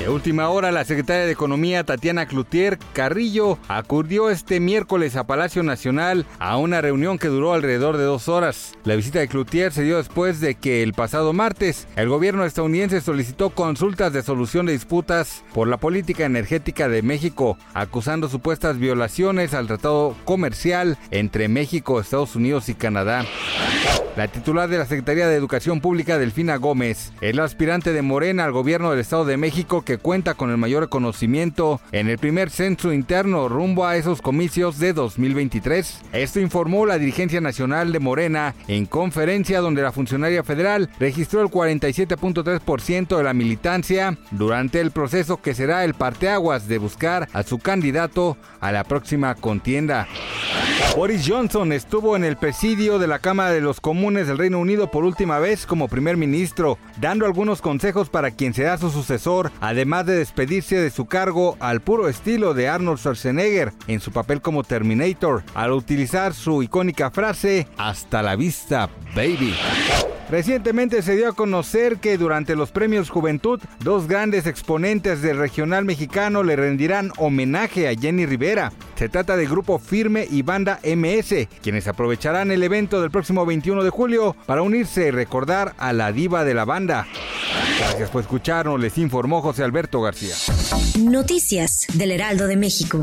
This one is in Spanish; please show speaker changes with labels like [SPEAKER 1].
[SPEAKER 1] De última hora, la secretaria de Economía Tatiana Cloutier Carrillo acudió este miércoles a Palacio Nacional a una reunión que duró alrededor de dos horas. La visita de Cloutier se dio después de que el pasado martes el gobierno estadounidense solicitó consultas de solución de disputas por la política energética de México, acusando supuestas violaciones al tratado comercial entre México, Estados Unidos y Canadá. La titular de la Secretaría de Educación Pública, Delfina Gómez, es la aspirante de Morena al gobierno del Estado de México que cuenta con el mayor conocimiento en el primer censo interno rumbo a esos comicios de 2023. Esto informó la dirigencia nacional de Morena en conferencia donde la funcionaria federal registró el 47.3% de la militancia durante el proceso que será el parteaguas de buscar a su candidato a la próxima contienda. Boris Johnson estuvo en el presidio de la Cámara de los Comunes del Reino Unido por última vez como primer ministro, dando algunos consejos para quien será su sucesor, además de despedirse de su cargo al puro estilo de Arnold Schwarzenegger en su papel como Terminator, al utilizar su icónica frase, hasta la vista, baby. Recientemente se dio a conocer que durante los premios Juventud, dos grandes exponentes del regional mexicano le rendirán homenaje a Jenny Rivera. Se trata de Grupo Firme y Banda MS, quienes aprovecharán el evento del próximo 21 de julio para unirse y recordar a la diva de la banda. Gracias por escucharnos, les informó José Alberto García.
[SPEAKER 2] Noticias del Heraldo de México.